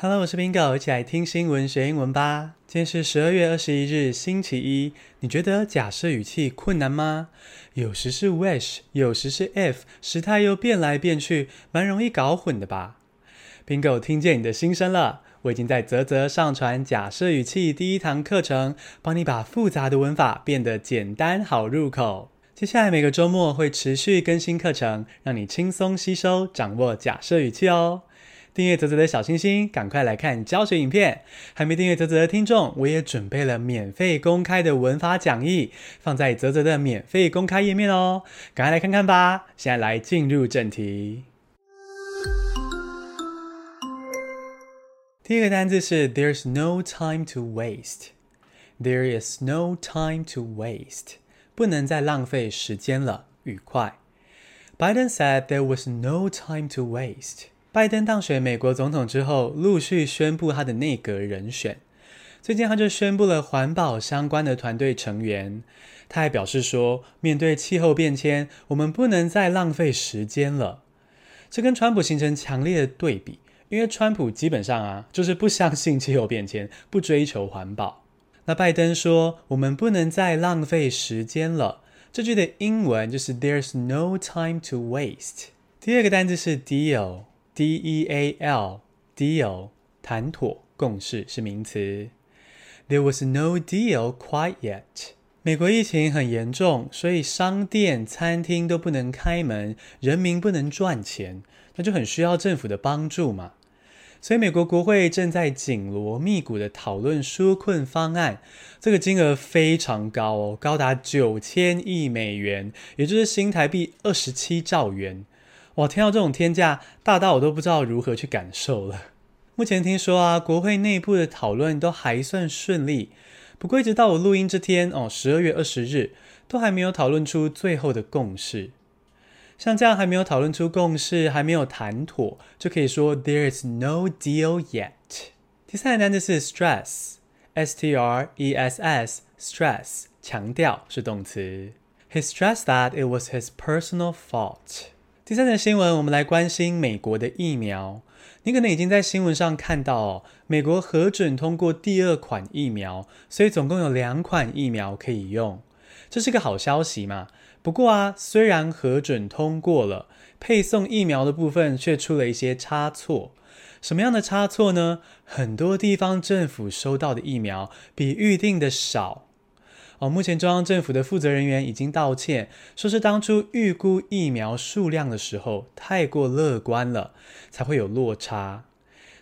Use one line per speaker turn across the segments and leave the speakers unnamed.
Hello，我是 Bingo，一起来听新闻学英文吧。今天是十二月二十一日，星期一。你觉得假设语气困难吗？有时是 wish，有时是 if，时态又变来变去，蛮容易搞混的吧？Bingo 听见你的心声了，我已经在啧啧上传假设语气第一堂课程，帮你把复杂的文法变得简单好入口。接下来每个周末会持续更新课程，让你轻松吸收，掌握假设语气哦。订阅泽泽的小星星，赶快来看教学影片。还没订阅泽泽的听众，我也准备了免费公开的文法讲义，放在泽泽的免费公开页面哦，赶快来看看吧。现在来进入正题。第一个单字是 There's no time to waste. There is no time to waste. 不能再浪费时间了。愉快。Biden said there was no time to waste. 拜登当选美国总统之后，陆续宣布他的内阁人选。最近他就宣布了环保相关的团队成员。他还表示说，面对气候变迁，我们不能再浪费时间了。这跟川普形成强烈的对比，因为川普基本上啊，就是不相信气候变迁，不追求环保。那拜登说，我们不能再浪费时间了。这句的英文就是 There's no time to waste。第二个单字是 deal。D-E-A-L, deal, 谈妥共识是名词。There was no deal quite yet. 美国疫情很严重，所以商店、餐厅都不能开门，人民不能赚钱，那就很需要政府的帮助嘛。所以美国国会正在紧锣密鼓地讨论纾困方案，这个金额非常高哦，高达九千亿美元，也就是新台币二十七兆元。哇，听到这种天价，大到我都不知道如何去感受了。目前听说啊，国会内部的讨论都还算顺利，不过一直到我录音这天哦，十二月二十日，都还没有讨论出最后的共识。像这样还没有讨论出共识，还没有谈妥，就可以说 There is no deal yet。第三个单词是 stress，S-T-R-E-S-S，stress，强调是动词。He stressed that it was his personal fault。第三则新闻，我们来关心美国的疫苗。你可能已经在新闻上看到，美国核准通过第二款疫苗，所以总共有两款疫苗可以用，这是个好消息嘛。不过啊，虽然核准通过了，配送疫苗的部分却出了一些差错。什么样的差错呢？很多地方政府收到的疫苗比预定的少。哦，目前中央政府的负责人员已经道歉，说是当初预估疫苗数量的时候太过乐观了，才会有落差。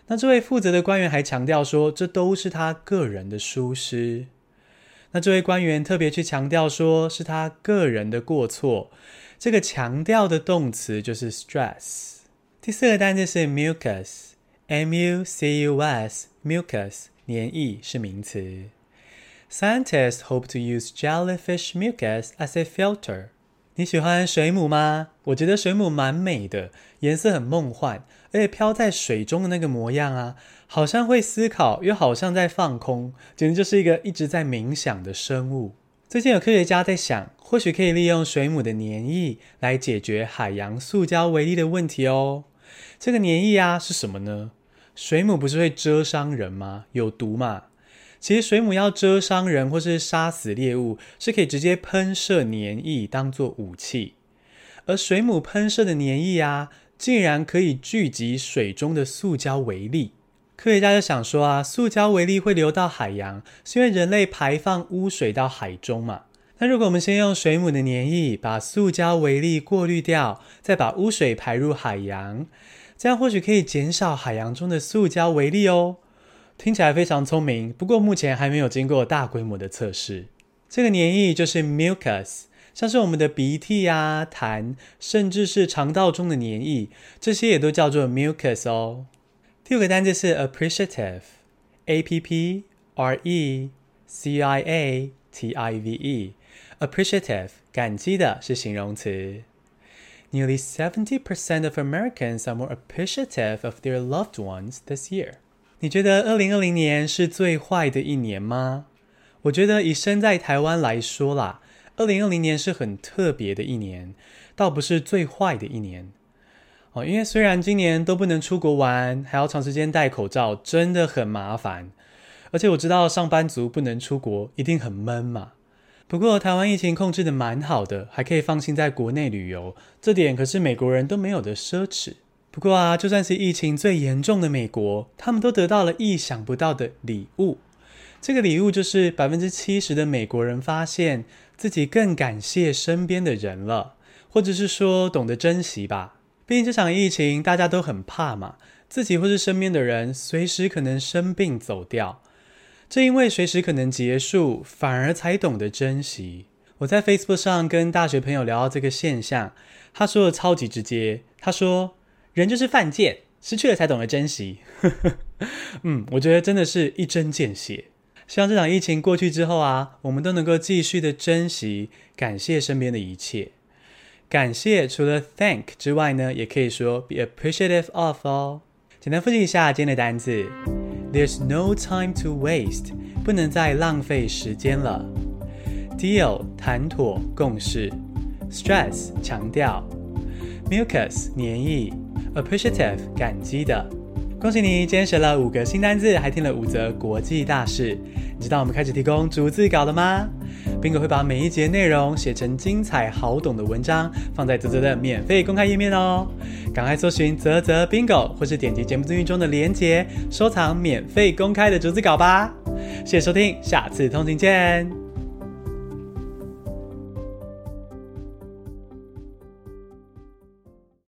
那这位负责的官员还强调说，这都是他个人的疏失。那这位官员特别去强调说，是他个人的过错。这个强调的动词就是 stress。第四个单词是 mucus，M-U-C-U-S，mucus，黏液是名词。Scientists hope to use jellyfish mucus as a filter。你喜欢水母吗？我觉得水母蛮美的，颜色很梦幻，而且飘在水中的那个模样啊，好像会思考，又好像在放空，简直就是一个一直在冥想的生物。最近有科学家在想，或许可以利用水母的粘液来解决海洋塑胶微粒的问题哦。这个粘液啊是什么呢？水母不是会蛰伤人吗？有毒嘛？其实水母要蛰伤人或是杀死猎物，是可以直接喷射黏液当做武器。而水母喷射的黏液啊，竟然可以聚集水中的塑胶微粒。科学家就想说啊，塑胶微粒会流到海洋，是因为人类排放污水到海中嘛。那如果我们先用水母的黏液把塑胶微粒过滤掉，再把污水排入海洋，这样或许可以减少海洋中的塑胶微粒哦。听起来非常聪明，不过目前还没有经过大规模的测试。这个黏液就是 mucus，像是我们的鼻涕啊、痰，甚至是肠道中的黏液，这些也都叫做 mucus 哦。第五个单词是 appreciative，A-P-P-R-E-C-I-A-T-I-V-E，appreciative，感激的是形容词。Nearly seventy percent of Americans are more appreciative of their loved ones this year. 你觉得二零二零年是最坏的一年吗？我觉得以身在台湾来说啦，二零二零年是很特别的一年，倒不是最坏的一年。哦，因为虽然今年都不能出国玩，还要长时间戴口罩，真的很麻烦。而且我知道上班族不能出国，一定很闷嘛。不过台湾疫情控制得蛮好的，还可以放心在国内旅游，这点可是美国人都没有的奢侈。不过啊，就算是疫情最严重的美国，他们都得到了意想不到的礼物。这个礼物就是百分之七十的美国人发现自己更感谢身边的人了，或者是说懂得珍惜吧。毕竟这场疫情大家都很怕嘛，自己或是身边的人随时可能生病走掉。正因为随时可能结束，反而才懂得珍惜。我在 Facebook 上跟大学朋友聊到这个现象，他说的超级直接，他说：“人就是犯贱，失去了才懂得珍惜。”嗯，我觉得真的是一针见血。希望这场疫情过去之后啊，我们都能够继续的珍惜、感谢身边的一切。感谢除了 thank 之外呢，也可以说 be appreciative of 哦。简单复习一下今天的单字。There's no time to waste，不能再浪费时间了。Deal，谈妥共识。Stress，强调。Mucus，黏液。Appreciative，感激的。恭喜你，今天学了五个新单字，还听了五则国际大事。你知道我们开始提供逐字稿了吗？Bingo 会把每一节内容写成精彩好懂的文章，放在泽泽的免费公开页面哦。赶快搜寻泽泽 Bingo，或是点击节目资讯中的链接，收藏免费公开的逐字稿吧。谢谢收听，下次通勤见。